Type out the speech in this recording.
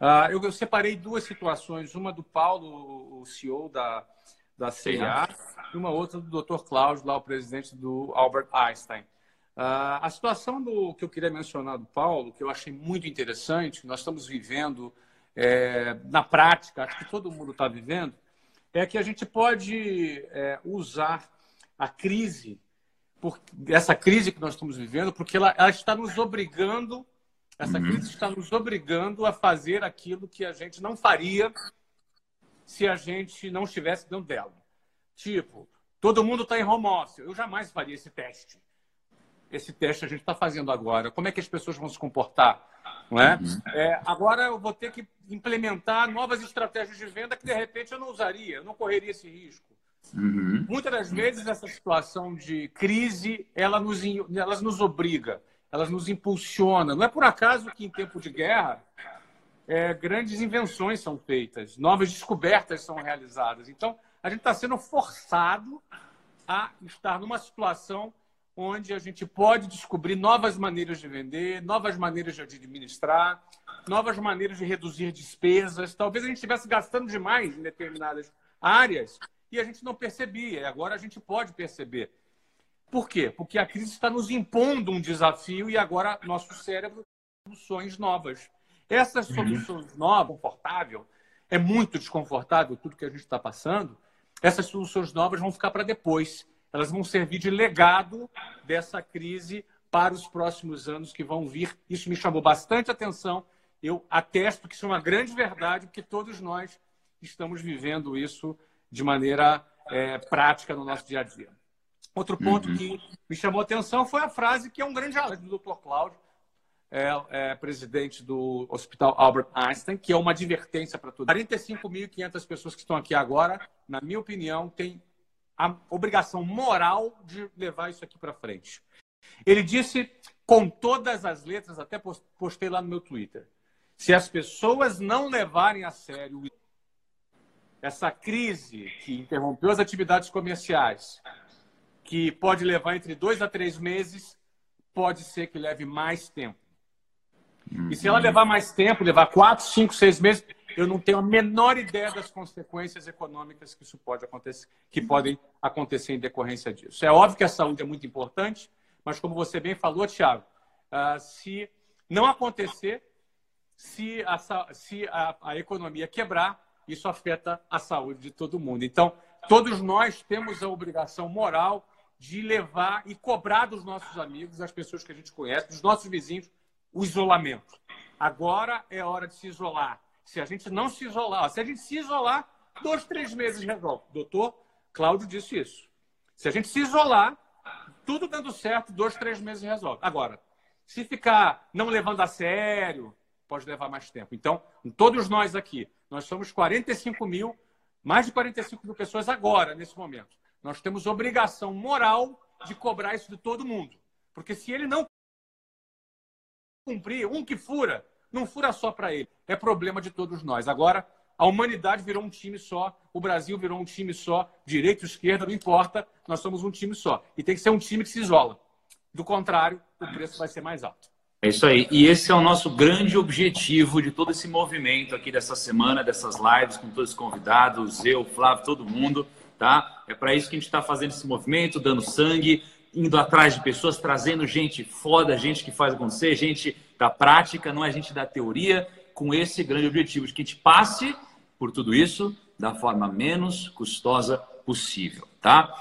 Uh, eu, eu, separei duas situações, uma do Paulo, o CEO da, da CIA, e uma outra do Dr. Cláudio, lá o presidente do Albert Einstein. Uh, a situação do que eu queria mencionar do Paulo, que eu achei muito interessante, nós estamos vivendo é, na prática, acho que todo mundo está vivendo, é que a gente pode é, usar a crise, por, essa crise que nós estamos vivendo, porque ela, ela está nos obrigando essa uhum. crise está nos obrigando a fazer aquilo que a gente não faria se a gente não estivesse dentro dela. Tipo, todo mundo está em home office. Eu jamais faria esse teste. Esse teste a gente está fazendo agora. Como é que as pessoas vão se comportar? Não é? Uhum. é? Agora eu vou ter que implementar novas estratégias de venda que de repente eu não usaria, eu não correria esse risco. Uhum. Muitas das vezes essa situação de crise ela nos, ela nos obriga elas nos impulsionam. Não é por acaso que em tempo de guerra é, grandes invenções são feitas, novas descobertas são realizadas. Então, a gente está sendo forçado a estar numa situação onde a gente pode descobrir novas maneiras de vender, novas maneiras de administrar, novas maneiras de reduzir despesas. Talvez a gente estivesse gastando demais em determinadas áreas e a gente não percebia. Agora a gente pode perceber. Por quê? Porque a crise está nos impondo um desafio e agora nosso cérebro tem soluções novas. Essas uhum. soluções novas, confortável, é muito desconfortável tudo que a gente está passando. Essas soluções novas vão ficar para depois. Elas vão servir de legado dessa crise para os próximos anos que vão vir. Isso me chamou bastante atenção. Eu atesto que isso é uma grande verdade, porque todos nós estamos vivendo isso de maneira é, prática no nosso dia a dia. Outro ponto uhum. que me chamou a atenção foi a frase que é um grande alerta do Dr. Cláudio, é, é, presidente do Hospital Albert Einstein, que é uma advertência para todos. 45.500 pessoas que estão aqui agora, na minha opinião, têm a obrigação moral de levar isso aqui para frente. Ele disse com todas as letras, até postei lá no meu Twitter, se as pessoas não levarem a sério essa crise que interrompeu as atividades comerciais, que pode levar entre dois a três meses, pode ser que leve mais tempo. E se ela levar mais tempo, levar quatro, cinco, seis meses, eu não tenho a menor ideia das consequências econômicas que isso pode acontecer, que podem acontecer em decorrência disso. É óbvio que a saúde é muito importante, mas como você bem falou, Tiago, uh, se não acontecer, se, a, se a, a economia quebrar, isso afeta a saúde de todo mundo. Então, todos nós temos a obrigação moral de levar e cobrar dos nossos amigos, das pessoas que a gente conhece, dos nossos vizinhos, o isolamento. Agora é hora de se isolar. Se a gente não se isolar, se a gente se isolar, dois, três meses resolve. doutor Cláudio disse isso. Se a gente se isolar, tudo dando certo, dois, três meses resolve. Agora, se ficar não levando a sério, pode levar mais tempo. Então, todos nós aqui, nós somos 45 mil, mais de 45 mil pessoas agora, nesse momento. Nós temos obrigação moral de cobrar isso de todo mundo. Porque se ele não cumprir, um que fura, não fura só para ele. É problema de todos nós. Agora, a humanidade virou um time só, o Brasil virou um time só, direita, esquerda, não importa, nós somos um time só. E tem que ser um time que se isola. Do contrário, o preço vai ser mais alto. É isso aí. E esse é o nosso grande objetivo de todo esse movimento aqui dessa semana, dessas lives com todos os convidados, eu, Flávio, todo mundo tá? É para isso que a gente está fazendo esse movimento, dando sangue, indo atrás de pessoas, trazendo gente foda, gente que faz acontecer, gente da prática, não é gente da teoria, com esse grande objetivo de que a gente passe por tudo isso da forma menos custosa possível, tá?